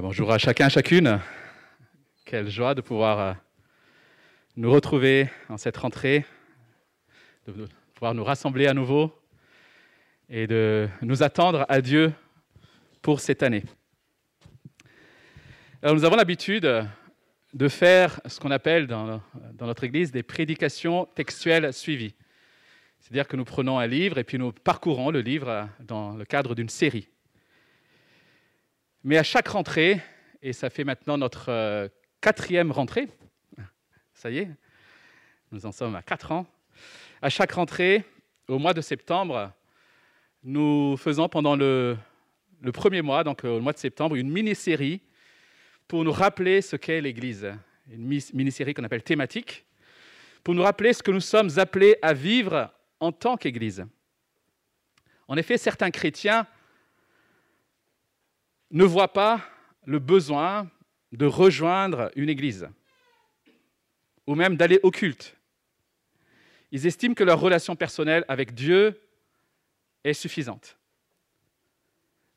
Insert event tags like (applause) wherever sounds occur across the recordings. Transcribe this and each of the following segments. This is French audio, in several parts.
bonjour à chacun, chacune. Quelle joie de pouvoir euh, nous retrouver en cette rentrée, de pouvoir nous rassembler à nouveau et de nous attendre à Dieu pour cette année. Nous avons l'habitude de faire ce qu'on appelle dans, notre Église des prédications textuelles suivies. C'est-à-dire que nous prenons un livre et puis nous parcourons le livre dans le cadre d'une série. Mais à chaque rentrée, et ça fait maintenant notre euh, quatrième rentrée, ça y est, nous en sommes à quatre ans, à chaque rentrée, au mois de septembre, nous faisons pendant le, le premier mois, donc au mois de septembre, une mini-série pour nous rappeler ce qu'est l'Église. Une mini-série qu'on appelle thématique, pour nous rappeler ce que nous sommes appelés à vivre en tant qu'Église. En effet, certains chrétiens ne voient pas le besoin de rejoindre une église ou même d'aller au culte. Ils estiment que leur relation personnelle avec Dieu est suffisante.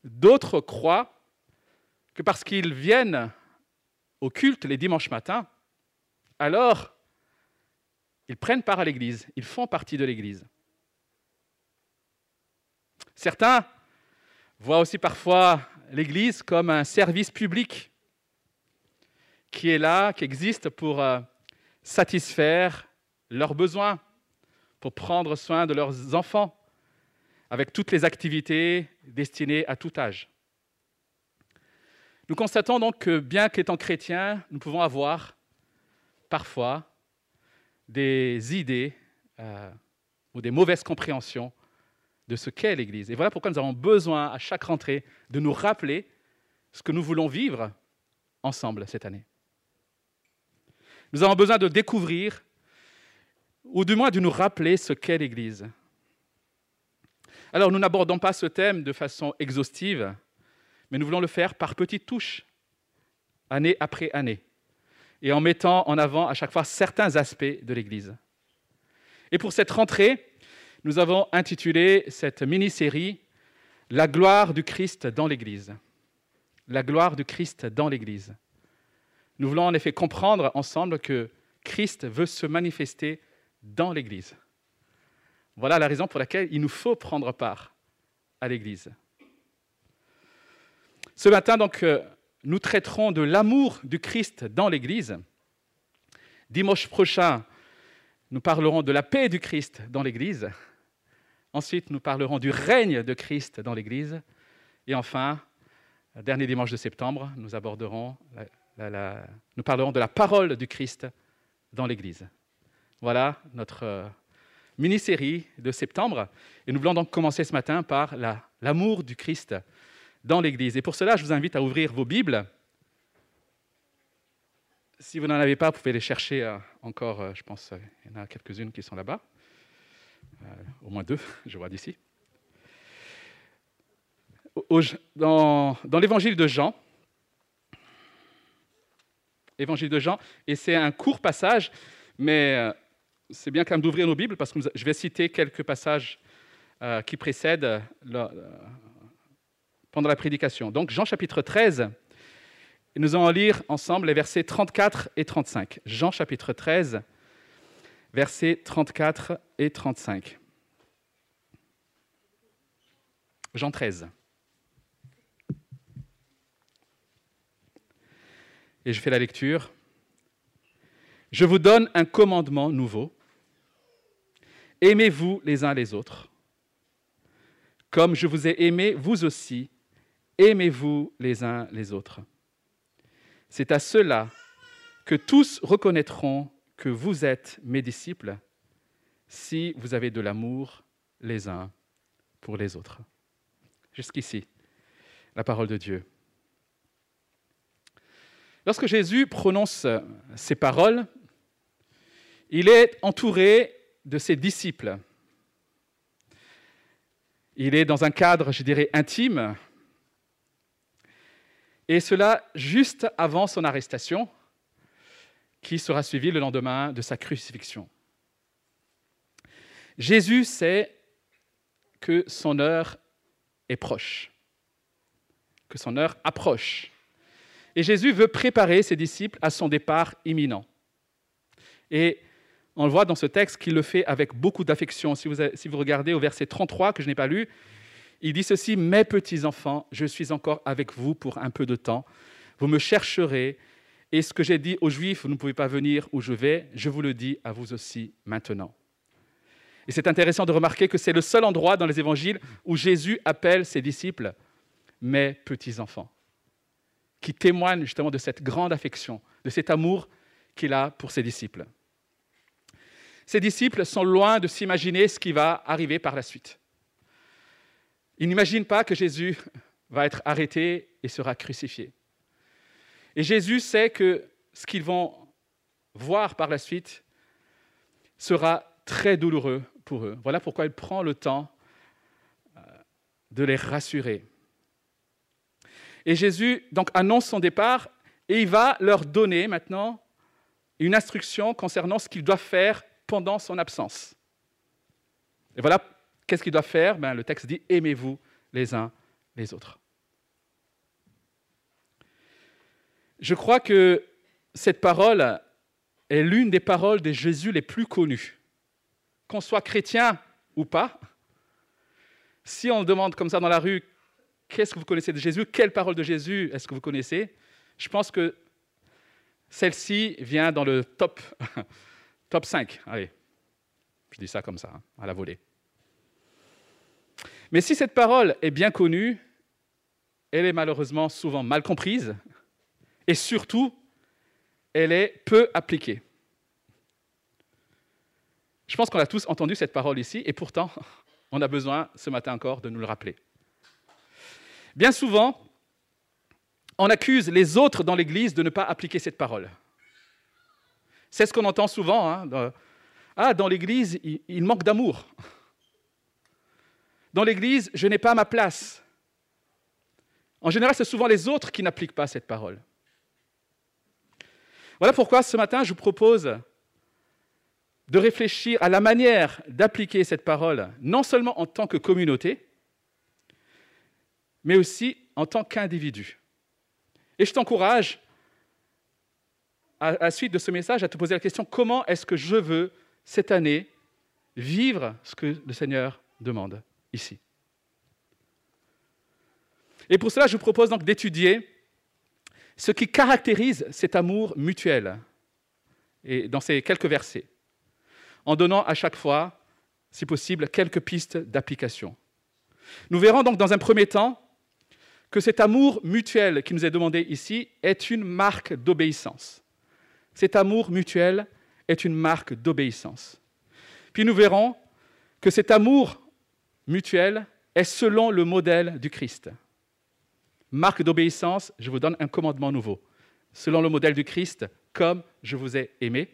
D'autres croient que parce qu'ils viennent au culte les dimanches matins, alors ils prennent part à l'Église, ils font partie de l'Église. Certains voient aussi parfois l'Église comme un service public qui est là, qui existe pour euh, satisfaire leurs besoins, pour prendre soin de leurs enfants, avec toutes les activités destinées à tout âge. Nous constatons donc que bien qu'étant chrétiens, nous pouvons avoir parfois des idées euh, ou des mauvaises compréhensions de ce qu'est l'Église. Et voilà pourquoi nous avons besoin à chaque rentrée de nous rappeler ce que nous voulons vivre ensemble cette année. Nous avons besoin de découvrir, ou du moins de nous rappeler ce qu'est l'Église. Alors nous n'abordons pas ce thème de façon exhaustive, mais nous voulons le faire par petites touches, année après année, et en mettant en avant à chaque fois certains aspects de l'Église. Et pour cette rentrée, nous avons intitulé cette mini-série La gloire du Christ dans l'Église. La gloire du Christ dans l'Église. Nous voulons en effet comprendre ensemble que Christ veut se manifester dans l'Église. Voilà la raison pour laquelle il nous faut prendre part à l'Église. Ce matin, donc, euh, nous traiterons de l'amour du Christ dans l'Église. Dimanche prochain, nous parlerons de la paix du Christ dans l'Église. Ensuite, nous parlerons du règne de Christ dans l'Église. Et enfin, dernier dimanche de septembre, nous aborderons, nous parlerons de la parole du Christ dans l'Église. Voilà notre euh, mini-série de septembre. Et nous voulons donc commencer ce matin par l'amour du Christ dans l'Église. Et pour cela, je vous invite à ouvrir vos Bibles. Si vous n'en avez pas, vous pouvez les chercher euh, encore, euh, je pense, il y en a quelques-unes qui sont là-bas. Euh, au moins deux, je vois d'ici. Dans, l'évangile de Jean, évangile de Jean, et c'est un court passage, mais euh, c'est bien quand même d'ouvrir nos Bibles parce que je vais citer quelques passages euh, qui précèdent pendant la prédication. Donc Jean chapitre 13, et nous allons lire ensemble les versets 34 et 35. Jean chapitre 13, versets 34 et 35. Jean 13. Et je fais la lecture. Je vous donne un commandement nouveau. Aimez-vous les uns les autres. Comme je vous ai aimé, vous aussi, aimez-vous les uns les autres. C'est à cela que tous reconnaîtront que vous êtes mes disciples si vous avez de l'amour les uns pour les autres. Jusqu'ici, la parole de Dieu. Lorsque Jésus prononce ces paroles, il est entouré de ses disciples. Il est dans un cadre, je dirais, intime, et cela juste avant son arrestation, qui sera suivi le lendemain de sa crucifixion. Jésus sait que son heure est proche, que son heure approche. Et Jésus veut préparer ses disciples à son départ imminent. Et on le voit dans ce texte qu'il le fait avec beaucoup d'affection. Si vous, si vous regardez au verset 33, que je n'ai pas lu, il dit ceci, Mes petits enfants, je suis encore avec vous pour un peu de temps. Vous me chercherez, et ce que j'ai dit aux Juifs, vous ne pouvez pas venir où je vais, je vous le dis à vous aussi maintenant. Et c'est intéressant de remarquer que c'est le seul endroit dans les évangiles où Jésus appelle ses disciples mes petits enfants, qui témoignent justement de cette grande affection, de cet amour qu'il a pour ses disciples. Ses disciples sont loin de s'imaginer ce qui va arriver par la suite. Ils n'imaginent pas que Jésus va être arrêté et sera crucifié. Et Jésus sait que ce qu'ils vont voir par la suite sera très douloureux pour eux. Voilà pourquoi il prend le temps euh, de les rassurer. Et Jésus donc annonce son départ et il va leur donner maintenant une instruction concernant ce qu'ils doivent faire pendant son absence. Et voilà, qu'est-ce qu'ils doivent faire? Ben, Le texte dit Aimez-vous les uns les autres. Je crois que cette parole est l'une des paroles de Jésus les plus connues. Qu'on soit chrétien ou pas, si on demande comme ça dans la rue, qu'est-ce que vous connaissez de Jésus? Quelle parole de Jésus est-ce que vous connaissez? Je pense que celle-ci vient dans le top, (laughs) top 5. Allez, je dis ça comme ça, hein, à la volée. Mais si cette parole est bien connue, elle est malheureusement souvent mal comprise et surtout, elle est peu appliquée. Je pense qu'on a tous entendu cette parole ici et pourtant, (laughs) on a besoin ce matin encore de nous le rappeler. Bien souvent, on accuse les autres dans l'Église de ne pas appliquer cette parole. C'est ce qu'on entend souvent. Hein, ah, dans l'Église, il manque d'amour. Dans l'Église, je n'ai pas ma place. En général, c'est souvent les autres qui n'appliquent pas cette parole. Voilà pourquoi ce matin, je vous propose de réfléchir à la manière d'appliquer cette parole, non seulement en tant que communauté, mais aussi en tant qu'individu. Et je t'encourage, à la suite de ce message, à te poser la question, comment est-ce que je veux, cette année, vivre ce que le Seigneur demande ici? Et pour cela, je vous propose donc d'étudier ce qui caractérise cet amour mutuel, dans ces quelques versets, en donnant à chaque fois, si possible, quelques pistes d'application. Nous verrons donc dans un premier temps que cet amour mutuel qui nous est demandé ici est une marque d'obéissance. Cet amour mutuel est une marque d'obéissance. Puis nous verrons que cet amour mutuel est selon le modèle du Christ. Marque d'obéissance, je vous donne un commandement nouveau, selon le modèle du Christ, comme je vous ai aimé.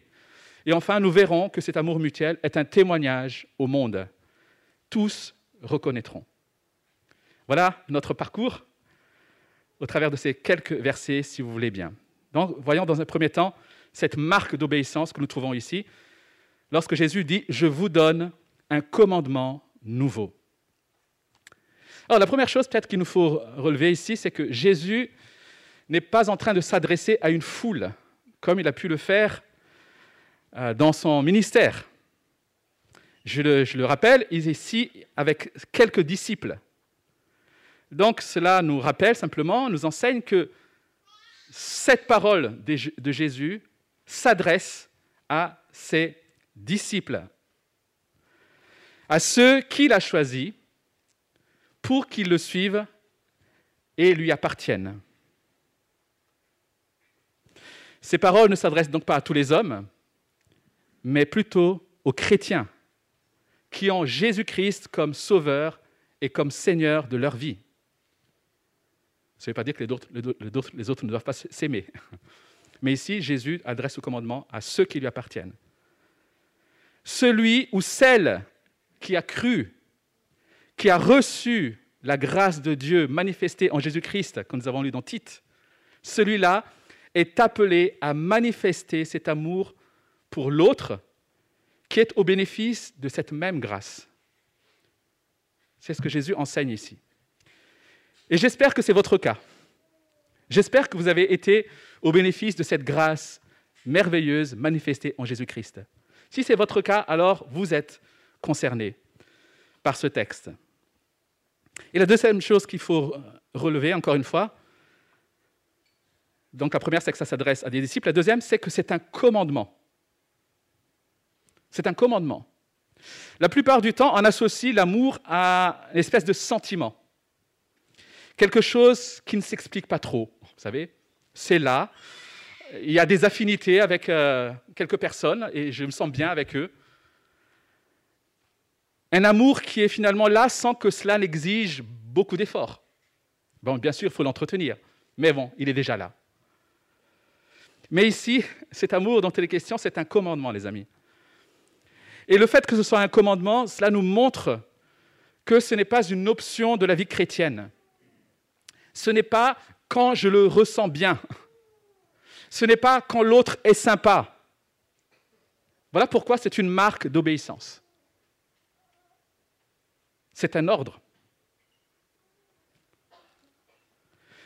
Et enfin, nous verrons que cet amour mutuel est un témoignage au monde. Tous reconnaîtront. Voilà notre parcours au travers de ces quelques versets, si vous voulez bien. Donc, voyons dans un premier temps cette marque d'obéissance que nous trouvons ici, lorsque Jésus dit, je vous donne un commandement nouveau. Alors la première chose peut-être qu'il nous faut relever ici, c'est que Jésus n'est pas en train de s'adresser à une foule, comme il a pu le faire euh, dans son ministère. Je le, je le rappelle, il est ici avec quelques disciples. Donc cela nous rappelle simplement, nous enseigne que cette parole de Jésus s'adresse à ses disciples, à ceux qu'il a choisis pour qu'ils le suivent et lui appartiennent. Ces paroles ne s'adressent donc pas à tous les hommes, mais plutôt aux chrétiens qui ont Jésus-Christ comme sauveur et comme Seigneur de leur vie. Ça ne veut pas dire que les autres, les autres ne doivent pas s'aimer. Mais ici, Jésus adresse le commandement à ceux qui lui appartiennent. Celui ou celle qui a cru, qui a reçu la grâce de Dieu manifestée en Jésus-Christ, comme nous avons lu dans Tite, celui-là est appelé à manifester cet amour pour l'autre qui est au bénéfice de cette même grâce. C'est ce que Jésus enseigne ici. Et j'espère que c'est votre cas. J'espère que vous avez été au bénéfice de cette grâce merveilleuse manifestée en Jésus-Christ. Si c'est votre cas, alors vous êtes concerné par ce texte. Et la deuxième chose qu'il faut relever, encore une fois, donc la première, c'est que ça s'adresse à des disciples. La deuxième, c'est que c'est un commandement. C'est un commandement. La plupart du temps, on associe l'amour à une espèce de sentiment. Quelque chose qui ne s'explique pas trop. Vous savez, c'est là. Il y a des affinités avec euh, quelques personnes et je me sens bien avec eux. Un amour qui est finalement là sans que cela n'exige beaucoup d'efforts. Bon, bien sûr, il faut l'entretenir, mais bon, il est déjà là. Mais ici, cet amour dont il est question, c'est un commandement, les amis. Et le fait que ce soit un commandement, cela nous montre que ce n'est pas une option de la vie chrétienne. Ce n'est pas quand je le ressens bien. Ce n'est pas quand l'autre est sympa. Voilà pourquoi c'est une marque d'obéissance. C'est un ordre.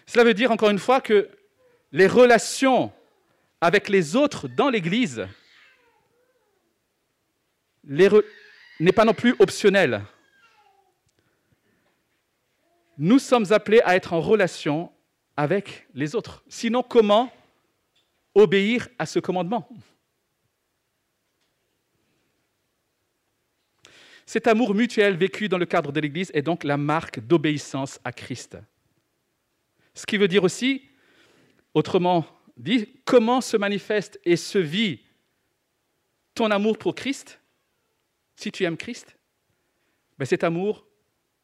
Cela veut dire encore une fois que les relations avec les autres dans l'Église n'est pas non plus optionnel. Nous sommes appelés à être en relation avec les autres. Sinon, comment obéir à ce commandement? Cet amour mutuel vécu dans le cadre de l'Église est donc la marque d'obéissance à Christ. Ce qui veut dire aussi, autrement dit, comment se manifeste et se vit ton amour pour Christ Si tu aimes Christ, ben cet amour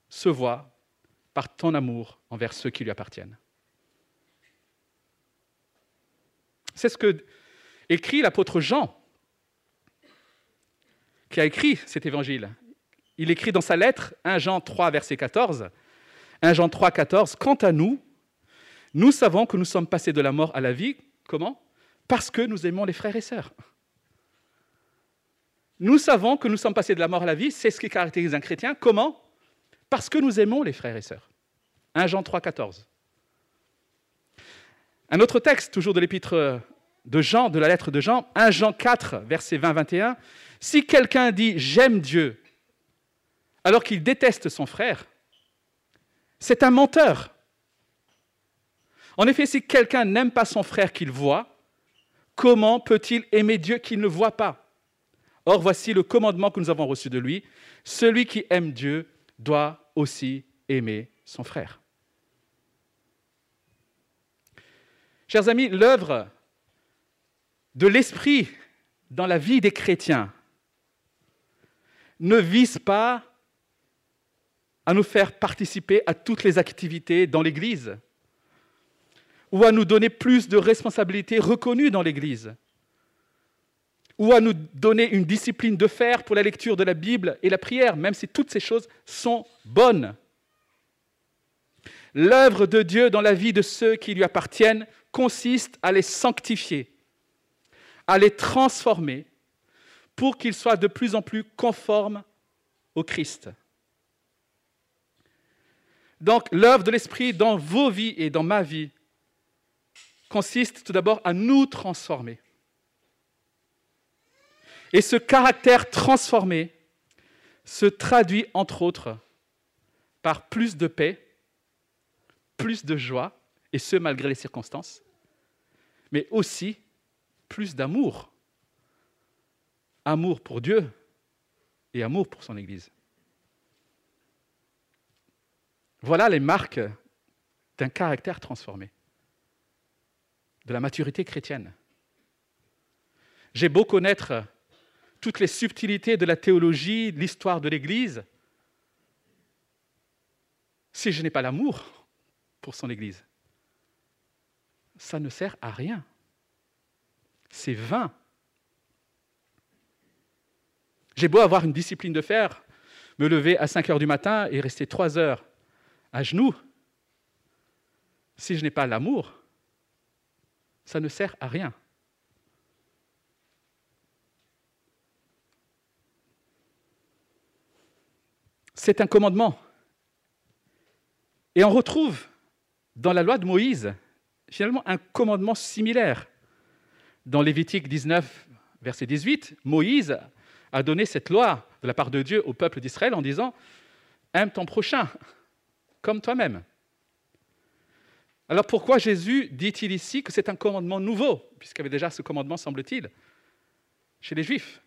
se voit par ton amour envers ceux qui lui appartiennent. C'est ce que écrit l'apôtre Jean, qui a écrit cet évangile. Il écrit dans sa lettre, 1 Jean 3, verset 14, 1 Jean 3, 14, Quant à nous, nous savons que nous sommes passés de la mort à la vie. Comment? Parce que nous aimons les frères et sœurs. Nous savons que nous sommes passés de la mort à la vie, c'est ce qui caractérise un chrétien. Comment? Parce que nous aimons les frères et sœurs. 1 Jean 3, 14. Un autre texte, toujours de l'épître de Jean, de la lettre de Jean, 1 Jean 4, verset 20-21. Si quelqu'un dit j'aime Dieu alors qu'il déteste son frère, c'est un menteur. En effet, si quelqu'un n'aime pas son frère qu'il voit, comment peut-il aimer Dieu qu'il ne voit pas? Or, voici le commandement que nous avons reçu de lui. Celui qui aime Dieu doit aussi aimer son frère. Chers amis, l'œuvre de l'esprit dans la vie des chrétiens ne vise pas à nous faire participer à toutes les activités dans l'Église ou à nous donner plus de responsabilités reconnues dans l'Église, ou à nous donner une discipline de fer pour la lecture de la Bible et la prière, même si toutes ces choses sont bonnes. L'œuvre de Dieu dans la vie de ceux qui lui appartiennent consiste à les sanctifier, à les transformer pour qu'ils soient de plus en plus conformes au Christ. Donc l'œuvre de l'Esprit dans vos vies et dans ma vie consiste tout d'abord à nous transformer. Et ce caractère transformé se traduit entre autres par plus de paix, plus de joie, et ce malgré les circonstances, mais aussi plus d'amour. Amour pour Dieu et amour pour son Église. Voilà les marques d'un caractère transformé de la maturité chrétienne. J'ai beau connaître toutes les subtilités de la théologie, de l'histoire de l'Église, si je n'ai pas l'amour pour son Église, ça ne sert à rien. C'est vain. J'ai beau avoir une discipline de fer, me lever à 5 heures du matin et rester 3 heures à genoux, si je n'ai pas l'amour, ça ne sert à rien. C'est un commandement. Et on retrouve dans la loi de Moïse finalement un commandement similaire. Dans Lévitique 19, verset 18, Moïse a donné cette loi de la part de Dieu au peuple d'Israël en disant Aime ton prochain comme toi-même. Alors pourquoi Jésus dit-il ici que c'est un commandement nouveau, puisqu'il y avait déjà ce commandement, semble-t-il, chez les Juifs?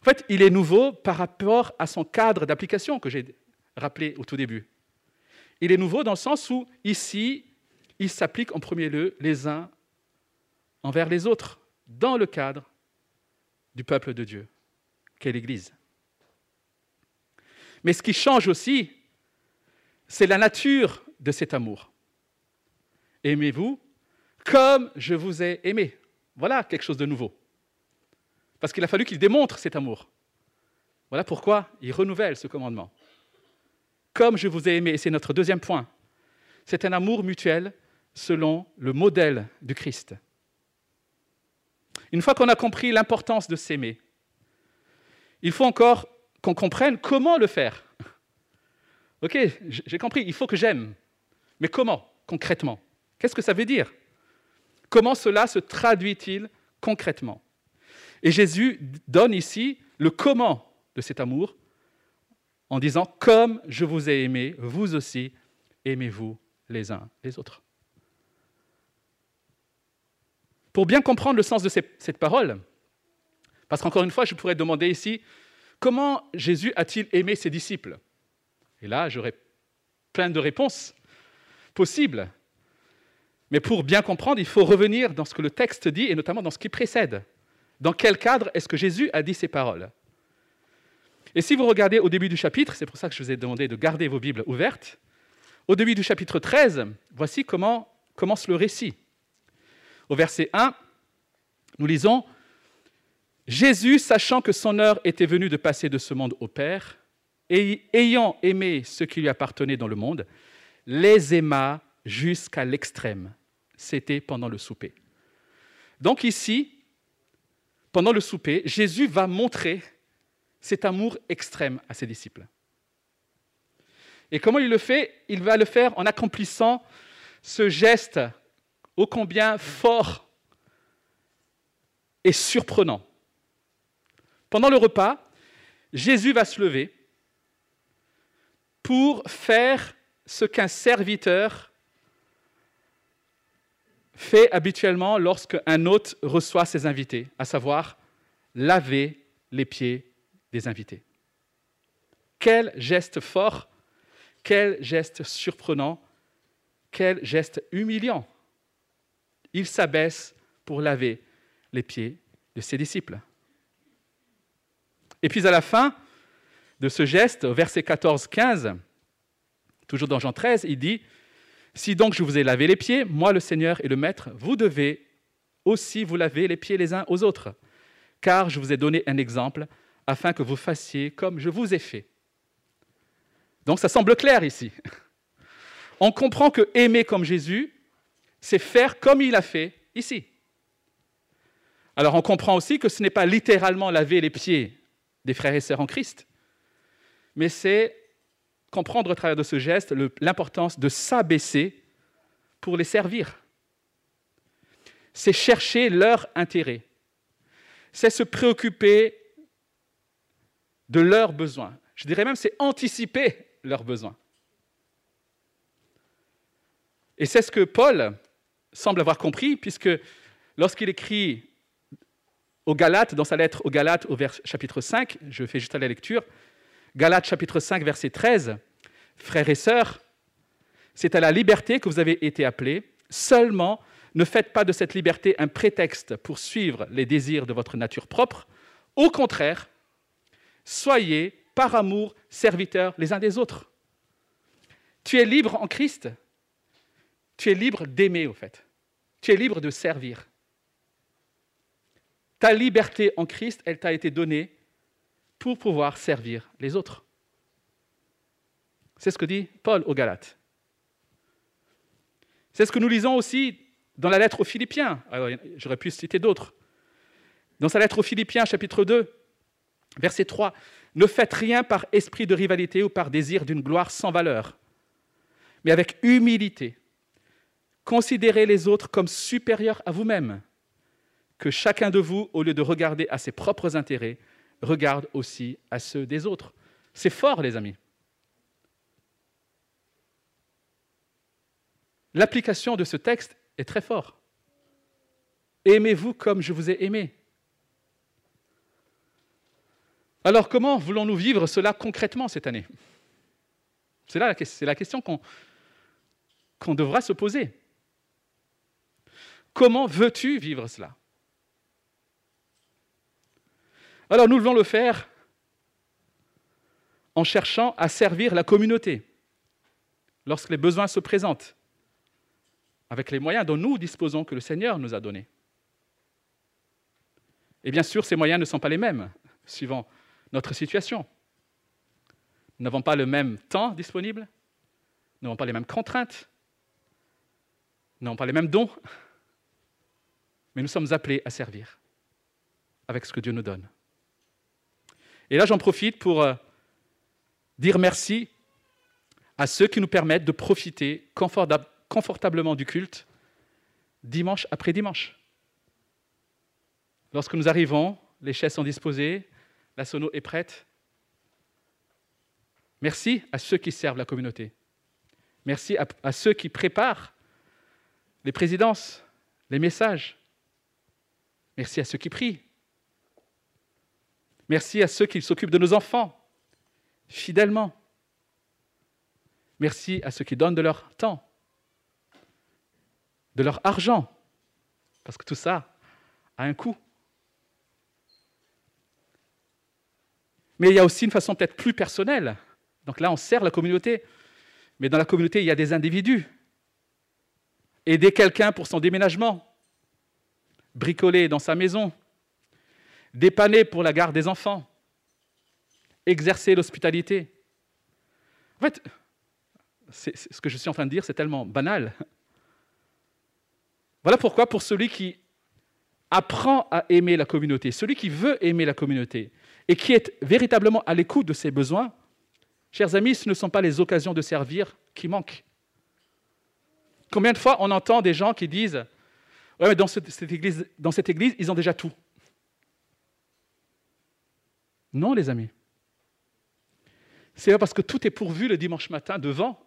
En fait, il est nouveau par rapport à son cadre d'application que j'ai rappelé au tout début. Il est nouveau dans le sens où, ici, il s'applique en premier lieu les uns envers les autres, dans le cadre du peuple de Dieu, qu'est l'Église. Mais ce qui change aussi, c'est la nature de cet amour. Aimez-vous comme je vous ai aimé. Voilà quelque chose de nouveau. Parce qu'il a fallu qu'il démontre cet amour. Voilà pourquoi il renouvelle ce commandement. Comme je vous ai aimé, c'est notre deuxième point. C'est un amour mutuel selon le modèle du Christ. Une fois qu'on a compris l'importance de s'aimer, il faut encore qu'on comprenne comment le faire. Ok, j'ai compris, il faut que j'aime. Mais comment, concrètement? Qu'est-ce que ça veut dire? Comment cela se traduit-il concrètement? Et Jésus donne ici le comment de cet amour en disant, comme je vous ai aimé, vous aussi, aimez-vous les uns les autres. Pour bien comprendre le sens de cette parole, parce qu'encore une fois, je pourrais demander ici, comment Jésus a-t-il aimé ses disciples? Et là, j'aurais plein de réponses possibles. Mais pour bien comprendre, il faut revenir dans ce que le texte dit et notamment dans ce qui précède. Dans quel cadre est-ce que Jésus a dit ces paroles? Et si vous regardez au début du chapitre, c'est pour ça que je vous ai demandé de garder vos Bibles ouvertes, au début du chapitre 13, voici comment commence le récit. Au verset 1, nous lisons Jésus, sachant que son heure était venue de passer de ce monde au Père, ayant aimé ce qui lui appartenait dans le monde, les aima jusqu'à l'extrême c'était pendant le souper. Donc ici, pendant le souper, Jésus va montrer cet amour extrême à ses disciples. Et comment il le fait? Il va le faire en accomplissant ce geste ô combien fort et surprenant. Pendant le repas, Jésus va se lever pour faire ce qu'un serviteur fait habituellement lorsque un hôte reçoit ses invités, à savoir laver les pieds des invités. Quel geste fort, quel geste surprenant, quel geste humiliant. Il s'abaisse pour laver les pieds de ses disciples. Et puis à la fin de ce geste, verset 14-15, toujours dans Jean 13, il dit si donc je vous ai lavé les pieds, moi le Seigneur et le Maître, vous devez aussi vous laver les pieds les uns aux autres, car je vous ai donné un exemple afin que vous fassiez comme je vous ai fait. Donc ça semble clair ici. On comprend que aimer comme Jésus, c'est faire comme il a fait ici. Alors on comprend aussi que ce n'est pas littéralement laver les pieds des frères et sœurs en Christ, mais c'est comprendre au travers de ce geste l'importance de s'abaisser pour les servir. C'est chercher leur intérêt. C'est se préoccuper de leurs besoins. Je dirais même c'est anticiper leurs besoins. Et c'est ce que Paul semble avoir compris, puisque lorsqu'il écrit aux Galates, dans sa lettre aux Galates au chapitre 5, je fais juste la lecture, Galates chapitre 5, verset 13, Frères et sœurs, c'est à la liberté que vous avez été appelés, seulement ne faites pas de cette liberté un prétexte pour suivre les désirs de votre nature propre, au contraire, soyez par amour serviteurs les uns des autres. Tu es libre en Christ, tu es libre d'aimer au fait, tu es libre de servir. Ta liberté en Christ, elle t'a été donnée pour pouvoir servir les autres. C'est ce que dit Paul aux Galates. C'est ce que nous lisons aussi dans la lettre aux Philippiens. J'aurais pu citer d'autres. Dans sa lettre aux Philippiens, chapitre 2, verset 3, Ne faites rien par esprit de rivalité ou par désir d'une gloire sans valeur, mais avec humilité. Considérez les autres comme supérieurs à vous-même. Que chacun de vous, au lieu de regarder à ses propres intérêts, regarde aussi à ceux des autres. C'est fort, les amis. L'application de ce texte est très forte. Aimez-vous comme je vous ai aimé. Alors comment voulons-nous vivre cela concrètement cette année? C'est la question qu'on devra se poser. Comment veux-tu vivre cela? Alors nous devons le faire en cherchant à servir la communauté lorsque les besoins se présentent, avec les moyens dont nous disposons que le Seigneur nous a donnés. Et bien sûr, ces moyens ne sont pas les mêmes, suivant notre situation. Nous n'avons pas le même temps disponible, nous n'avons pas les mêmes contraintes, nous n'avons pas les mêmes dons, mais nous sommes appelés à servir avec ce que Dieu nous donne. Et là, j'en profite pour euh, dire merci à ceux qui nous permettent de profiter confortablement du culte dimanche après dimanche. Lorsque nous arrivons, les chaises sont disposées, la sono est prête. Merci à ceux qui servent la communauté. Merci à, ceux qui préparent les présidences, les messages. Merci à ceux qui prient. Merci à ceux qui s'occupent de nos enfants fidèlement. Merci à ceux qui donnent de leur temps, de leur argent, parce que tout ça a un coût. Mais il y a aussi une façon peut-être plus personnelle. Donc là, on sert la communauté, mais dans la communauté, il y a des individus. Aider quelqu'un pour son déménagement, bricoler dans sa maison, dépanner pour la garde des enfants, exercer l'hospitalité. En fait, ce que je suis en train de dire, c'est tellement banal. Voilà pourquoi pour celui qui apprend à aimer la communauté, celui qui veut aimer la communauté et qui est véritablement à l'écoute de ses besoins, chers amis, ce ne sont pas les occasions de servir qui manquent. Combien de fois on entend des gens qui disent Ouais, mais dans cette, église, dans cette église, ils ont déjà tout. Non, les amis. C'est parce que tout est pourvu le dimanche matin devant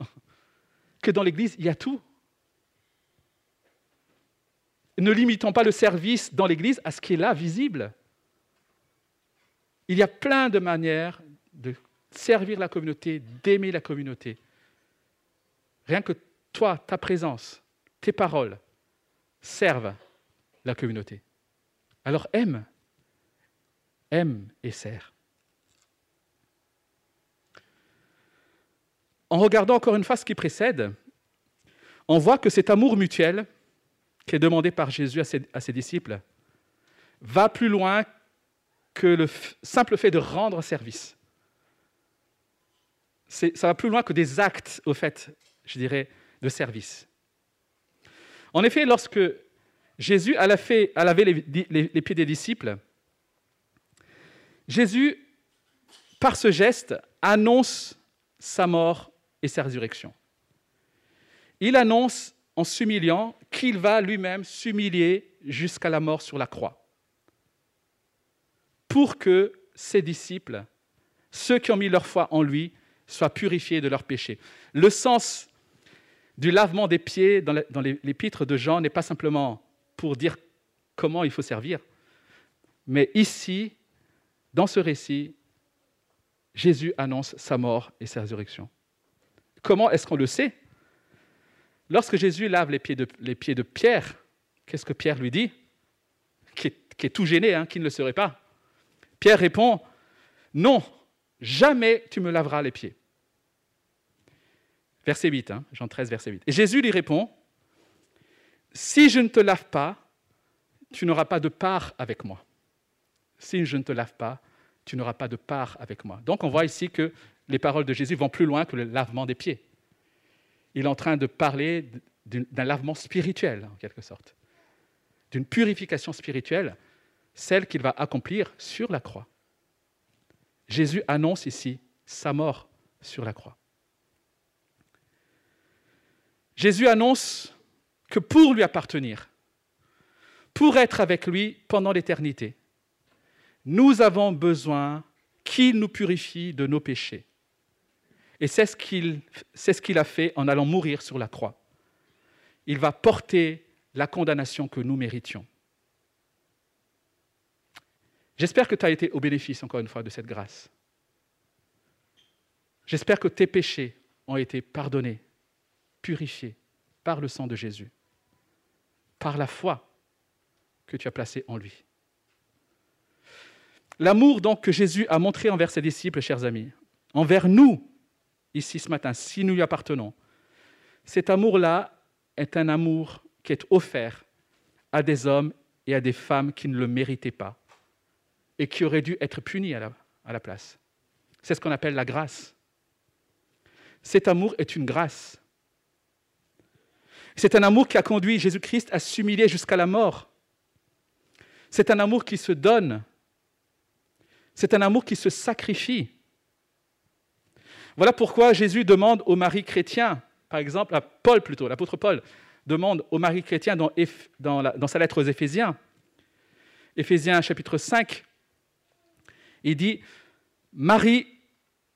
(laughs) que dans l'église, il y a tout. Ne limitons pas le service dans l'église à ce qui est là, visible. Il y a plein de manières de servir la communauté, d'aimer la communauté. Rien que toi, ta présence, tes paroles servent la communauté. Alors aime, aime et sers. En regardant encore une fois ce qui précède, on voit que cet amour mutuel qui est demandé par Jésus à ses, disciples va plus loin que le simple fait de rendre service. Ça va plus loin que des actes, au fait, je dirais, de service. En effet, lorsque Jésus a lavé les pieds des disciples, Jésus, par ce geste, annonce sa mort et sa résurrection. Il annonce en s'humiliant qu'il va lui-même s'humilier jusqu'à la mort sur la croix pour que ses disciples, ceux qui ont mis leur foi en lui, soient purifiés de leurs péchés. Le sens du lavement des pieds dans l'épître de Jean n'est pas simplement pour dire comment il faut servir, mais ici, dans ce récit, Jésus annonce sa mort et sa résurrection. Comment est-ce qu'on le sait? Lorsque Jésus lave les pieds de, Pierre, qu'est-ce que Pierre lui dit? Qui est, tout gêné, hein, qui ne le serait pas. Pierre répond, non, jamais tu me laveras les pieds. Verset 8, hein, Jean 13, verset 8. Et Jésus lui répond, si je ne te lave pas, tu n'auras pas de part avec moi. Si je ne te lave pas, tu n'auras pas de part avec moi. Donc on voit ici que les paroles de Jésus vont plus loin que le lavement des pieds. Il est en train de parler d'un lavement spirituel, en quelque sorte, d'une purification spirituelle, celle qu'il va accomplir sur la croix. Jésus annonce ici sa mort sur la croix. Jésus annonce que pour lui appartenir, pour être avec lui pendant l'éternité, nous avons besoin qu'il nous purifie de nos péchés. Et c'est ce qu'il ce a fait en allant mourir sur la croix. Il va porter la condamnation que nous méritions. J'espère que tu as été au bénéfice, encore une fois, de cette grâce. J'espère que tes péchés ont été pardonnés, purifiés par le sang de Jésus, par la foi que tu as placée en lui. L'amour donc que Jésus a montré envers ses disciples, chers amis, envers nous, ici ce matin, si nous lui appartenons, cet amour-là est un amour qui est offert à des hommes et à des femmes qui ne le méritaient pas et qui auraient dû être punis à la, à la place. C'est ce qu'on appelle la grâce. Cet amour est une grâce. C'est un amour qui a conduit Jésus-Christ à s'humilier jusqu'à la mort. C'est un amour qui se donne. C'est un amour qui se sacrifie. Voilà pourquoi Jésus demande aux maris chrétiens, par exemple, à Paul plutôt, l'apôtre Paul, demande aux maris chrétiens dans, sa lettre aux Éphésiens, Éphésiens chapitre 5, il dit, Marie,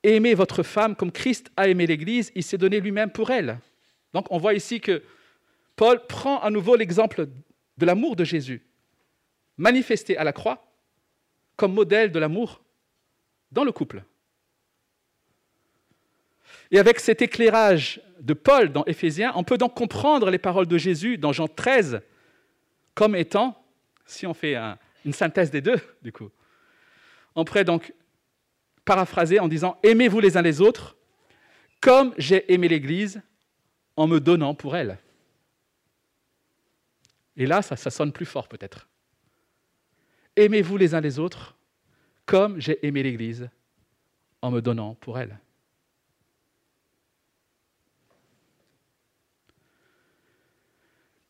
aimez votre femme comme Christ a aimé l'Église, il s'est donné lui-même pour elle. Donc on voit ici que Paul prend à nouveau l'exemple de l'amour de Jésus, manifesté à la croix comme modèle de l'amour dans le couple. Et avec cet éclairage de Paul dans Éphésiens, on peut donc comprendre les paroles de Jésus dans Jean 13 comme étant, si on fait une synthèse des deux, du coup, on pourrait donc paraphraser en disant Aimez-vous les uns les autres comme j'ai aimé l'Église en me donnant pour elle. Et là, ça, ça sonne plus fort peut-être. Aimez-vous les uns les autres comme j'ai aimé l'Église en me donnant pour elle.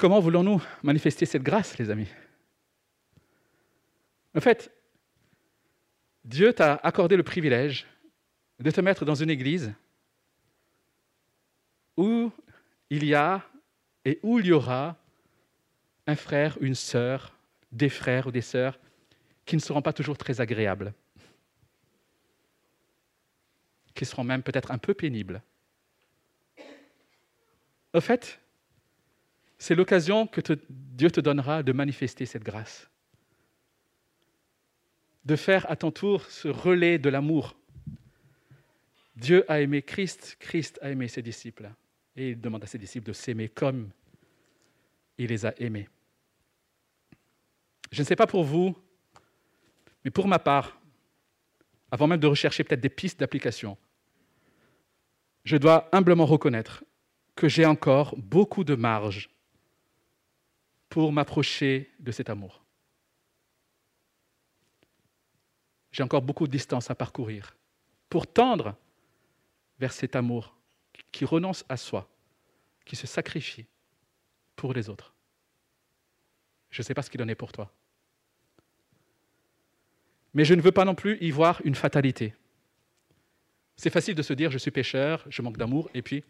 Comment voulons-nous manifester cette grâce, les amis? En fait, Dieu t'a accordé le privilège de te mettre dans une église où il y a et où il y aura un frère, une sœur, des frères ou des sœurs qui ne seront pas toujours très agréables, qui seront même peut-être un peu pénibles. Au fait, c'est l'occasion que Dieu te donnera de manifester cette grâce de faire à ton tour ce relais de l'amour. Dieu a aimé Christ, Christ a aimé ses disciples. Et il demande à ses disciples de s'aimer comme il les a aimés. Je ne sais pas pour vous, mais pour ma part, avant même de rechercher peut-être des pistes d'application, je dois humblement reconnaître que j'ai encore beaucoup de marge pour m'approcher de cet amour. j'ai encore beaucoup de distance à parcourir pour tendre vers cet amour qui renonce à soi, qui se sacrifie pour les autres. Je ne sais pas ce qu'il en est pour toi. Mais je ne veux pas non plus y voir une fatalité. C'est facile de se dire je suis pécheur, je manque d'amour, et puis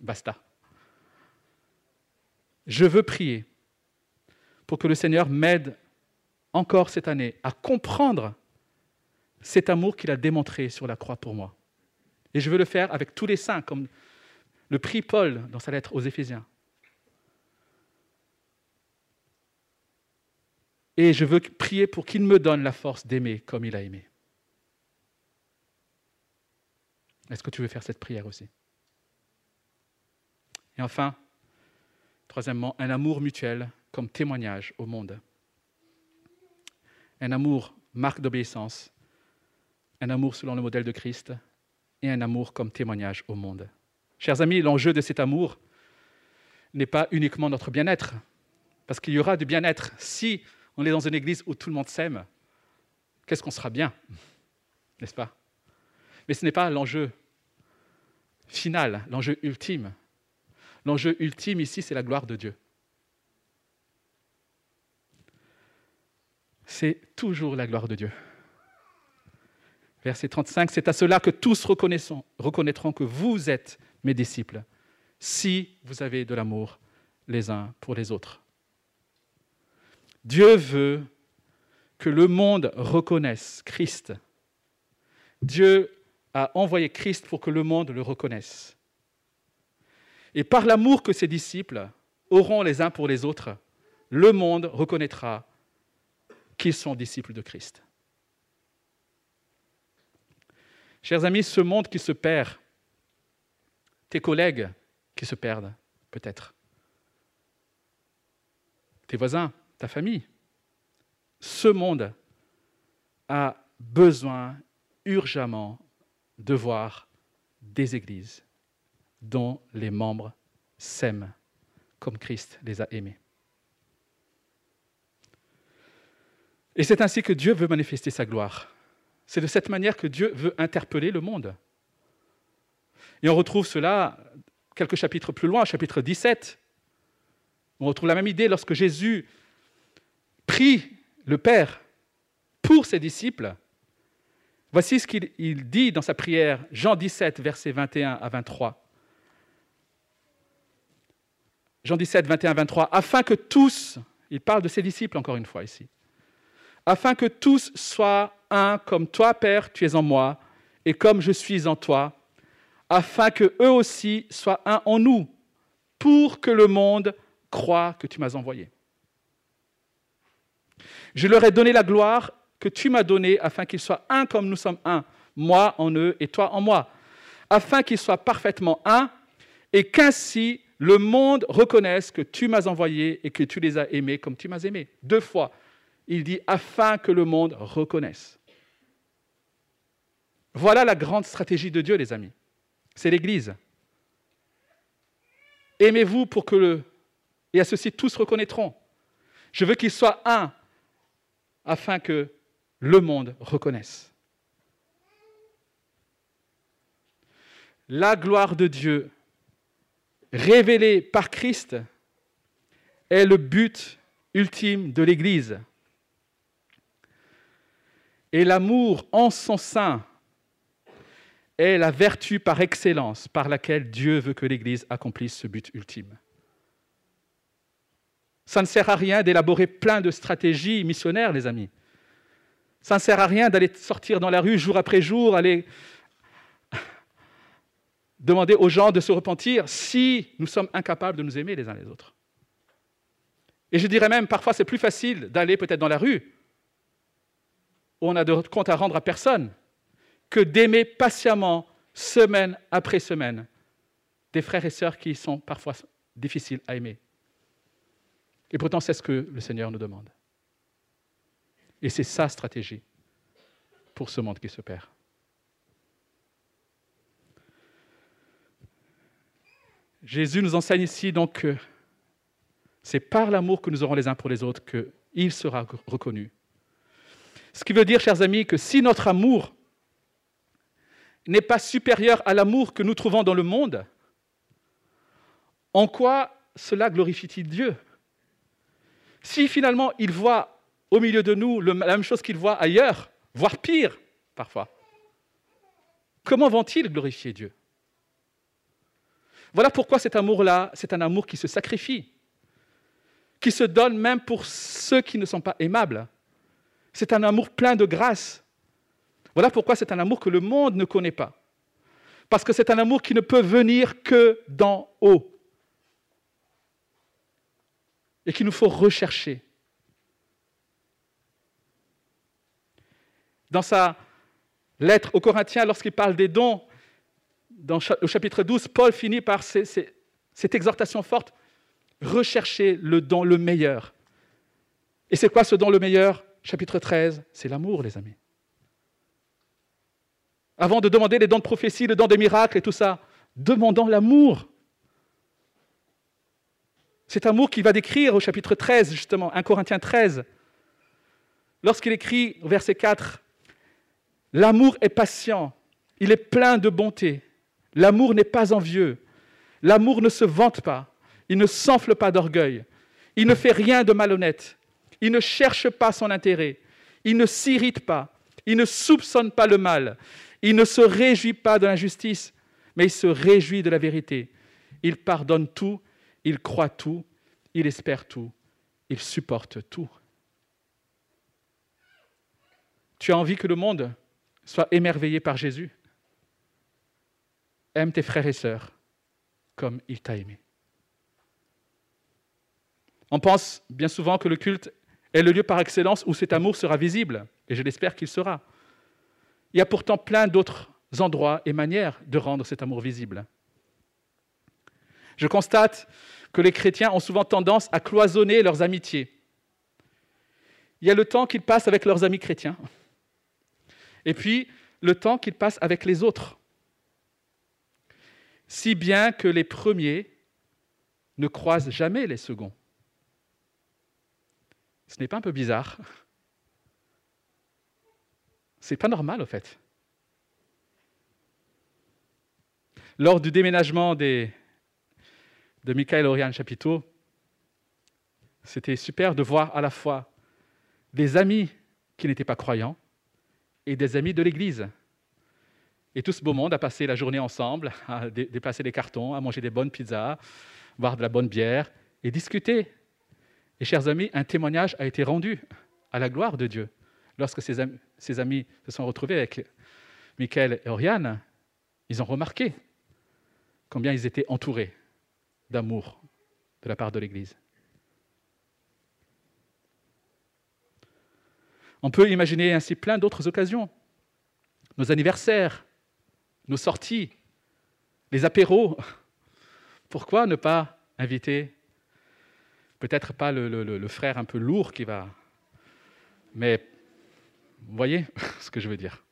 basta. Je veux prier pour que le Seigneur m'aide encore cette année à comprendre cet amour qu'il a démontré sur la croix pour moi. Et je veux le faire avec tous les saints, comme le prie Paul dans sa lettre aux Éphésiens. Et je veux prier pour qu'il me donne la force d'aimer comme il a aimé. Est-ce que tu veux faire cette prière aussi? Et enfin, troisièmement, un amour mutuel comme témoignage au monde. Un amour marque d'obéissance un amour selon le modèle de Christ et un amour comme témoignage au monde. Chers amis, l'enjeu de cet amour n'est pas uniquement notre bien-être, parce qu'il y aura du bien-être. Si on est dans une église où tout le monde s'aime, qu'est-ce qu'on sera bien, (laughs) n'est-ce pas? Mais ce n'est pas l'enjeu final, l'enjeu ultime. L'enjeu ultime ici, c'est la gloire de Dieu. C'est toujours la gloire de Dieu. Verset 35, c'est à cela que tous reconnaîtront que vous êtes mes disciples, si vous avez de l'amour les uns pour les autres. Dieu veut que le monde reconnaisse Christ. Dieu a envoyé Christ pour que le monde le reconnaisse. Et par l'amour que ses disciples auront les uns pour les autres, le monde reconnaîtra qu'ils sont disciples de Christ. Chers amis, ce monde qui se perd, tes collègues qui se perdent, peut-être, tes voisins, ta famille, ce monde a besoin urgemment de voir des églises dont les membres s'aiment comme Christ les a aimés. Et c'est ainsi que Dieu veut manifester sa gloire. C'est de cette manière que Dieu veut interpeller le monde. Et on retrouve cela quelques chapitres plus loin, chapitre 17. On retrouve la même idée lorsque Jésus prie le Père pour ses disciples. Voici ce qu'il dit dans sa prière, Jean 17, versets 21 à 23. Jean 17, 21, 23, afin que tous, il parle de ses disciples encore une fois ici, afin que tous soient un comme toi, Père, tu es en moi, et comme je suis en toi, afin que eux aussi soient un en nous, pour que le monde croie que tu m'as envoyé. Je leur ai donné la gloire que tu m'as donnée, afin qu'ils soient un comme nous sommes un, moi en eux et toi en moi, afin qu'ils soient parfaitement un, et qu'ainsi le monde reconnaisse que tu m'as envoyé et que tu les as aimés comme tu m'as aimé. Deux fois, il dit afin que le monde reconnaisse. Voilà la grande stratégie de Dieu, les amis. C'est l'Église. Aimez-vous pour que le... Et à ceci, tous reconnaîtront. Je veux qu'ils soient un, afin que le monde reconnaisse. La gloire de Dieu révélée par Christ est le but ultime de l'Église. Et l'amour en son sein est la vertu par excellence par laquelle Dieu veut que l'Église accomplisse ce but ultime. Ça ne sert à rien d'élaborer plein de stratégies missionnaires, les amis. Ça ne sert à rien d'aller sortir dans la rue jour après jour, aller demander aux gens de se repentir si nous sommes incapables de nous aimer les uns les autres. Et je dirais même, parfois c'est plus facile d'aller peut-être dans la rue, où on a de compte à rendre à personne, que d'aimer patiemment, semaine après semaine, des frères et sœurs qui sont parfois difficiles à aimer. Et pourtant, c'est ce que le Seigneur nous demande. Et c'est sa stratégie pour ce monde qui se perd. Jésus nous enseigne ici donc que c'est par l'amour que nous aurons les uns pour les autres qu'il sera reconnu. Ce qui veut dire, chers amis, que si notre amour n'est pas supérieur à l'amour que nous trouvons dans le monde, en quoi cela glorifie-t-il Dieu? Si finalement il voit au milieu de nous la même chose qu'il voit ailleurs, voire pire parfois, comment vont-ils glorifier Dieu? Voilà pourquoi cet amour-là, c'est un amour qui se sacrifie, qui se donne même pour ceux qui ne sont pas aimables. C'est un amour plein de grâce. Voilà pourquoi c'est un amour que le monde ne connaît pas. Parce que c'est un amour qui ne peut venir que d'en haut. Et qu'il nous faut rechercher. Dans sa lettre aux Corinthiens, lorsqu'il parle des dons, dans le chapitre 12, Paul finit par cette exhortation forte, rechercher le don le meilleur. Et c'est quoi ce don le meilleur? Chapitre 13, c'est l'amour, les amis. Avant de demander les dons de prophétie, le don des miracles et tout ça, demandons l'amour. Cet amour qu'il va décrire au chapitre 13, justement, 1 Corinthiens 13, lorsqu'il écrit au verset 4, L'amour est patient, il est plein de bonté. L'amour n'est pas envieux. L'amour ne se vante pas. Il ne s'enfle pas d'orgueil. Il ne fait rien de malhonnête. Il ne cherche pas son intérêt. Il ne s'irrite pas. Il ne soupçonne pas le mal. Il ne se réjouit pas de l'injustice, mais il se réjouit de la vérité. Il pardonne tout. Il croit tout. il espère tout, il supporte tout. Tu as envie que le monde soit émerveillé par Jésus? Aime tes frères et sœurs comme il t'a aimé. On pense bien souvent que le culte est le lieu par excellence où cet amour sera visible, et je l'espère qu'il sera. Il y a pourtant plein d'autres endroits et manières de rendre cet amour visible. Je constate que les chrétiens ont souvent tendance à cloisonner leurs amitiés. Il y a le temps qu'ils passent avec leurs amis chrétiens, et puis le temps qu'ils passent avec les autres. Si bien que les premiers ne croisent jamais les seconds. Ce n'est pas un peu bizarre C'est pas normal, au fait. Lors du déménagement de Michael Oriane Chapiteau, c'était super de voir à la fois des amis qui n'étaient pas croyants et des amis de l'Église. Et tout ce beau monde a passé la journée ensemble, à déplacer des cartons, à manger des bonnes pizzas, boire de la bonne bière et discuter. Et chers amis, un témoignage a été rendu à la gloire de Dieu. Lorsque ses amis, amis se sont retrouvés avec Michael et Oriane, ils ont remarqué combien ils étaient entourés d'amour de la part de l'Église. On peut imaginer ainsi plein d'autres occasions. Nos anniversaires, nos sorties, les apéros. Pourquoi ne pas inviter peut-être pas le, frère un peu lourd qui va... Mais vous voyez (laughs) ce que je veux dire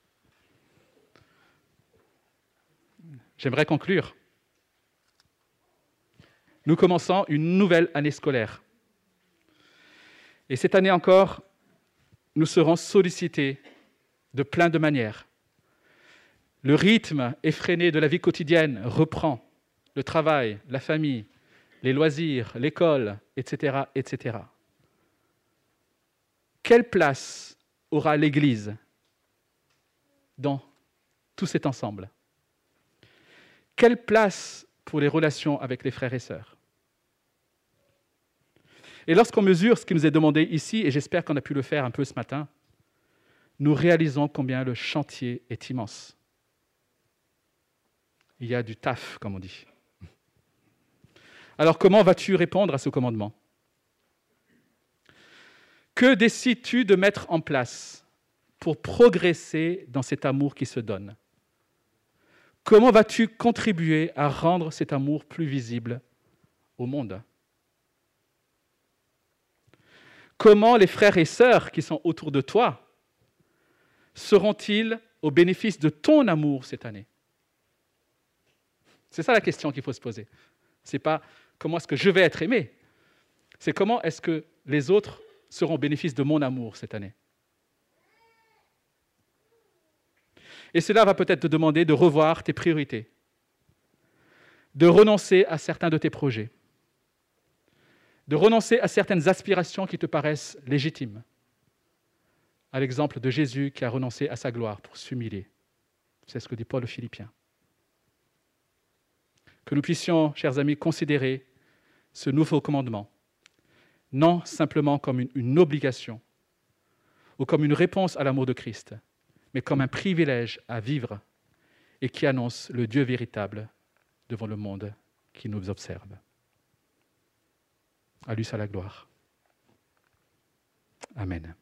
J'aimerais conclure. Nous commençons une nouvelle année scolaire. Et cette année encore, nous serons sollicités de plein de manières. Le rythme effréné de la vie quotidienne reprend. Le travail, la famille, les loisirs, l'école, etc., etc. Quelle place aura l'Église dans tout cet ensemble? Quelle place pour les relations avec les frères et sœurs? Et lorsqu'on mesure ce qui nous est demandé ici, et j'espère qu'on a pu le faire un peu ce matin, nous réalisons combien le chantier est immense. Il y a du taf, comme on dit. Alors comment vas-tu répondre à ce commandement? Que décides-tu de mettre en place pour progresser dans cet amour qui se donne? Comment vas-tu contribuer à rendre cet amour plus visible au monde? Comment les frères et sœurs qui sont autour de toi seront-ils au bénéfice de ton amour cette année? C'est ça la question qu'il faut se poser. Comment est-ce que je vais être aimé, c'est comment est-ce que les autres seront au bénéfice de mon amour cette année. Et cela va peut-être te demander de revoir tes priorités, de renoncer à certains de tes projets, de renoncer à certaines aspirations qui te paraissent légitimes, à l'exemple de Jésus qui a renoncé à sa gloire pour s'humilier. C'est ce que dit Paul aux Philippiens. Que nous puissions, chers amis, considérer ce nouveau commandement, non simplement comme une, obligation ou comme une réponse à l'amour de Christ, mais comme un privilège à vivre et qui annonce le Dieu véritable devant le monde qui nous observe. À à la gloire. Amen.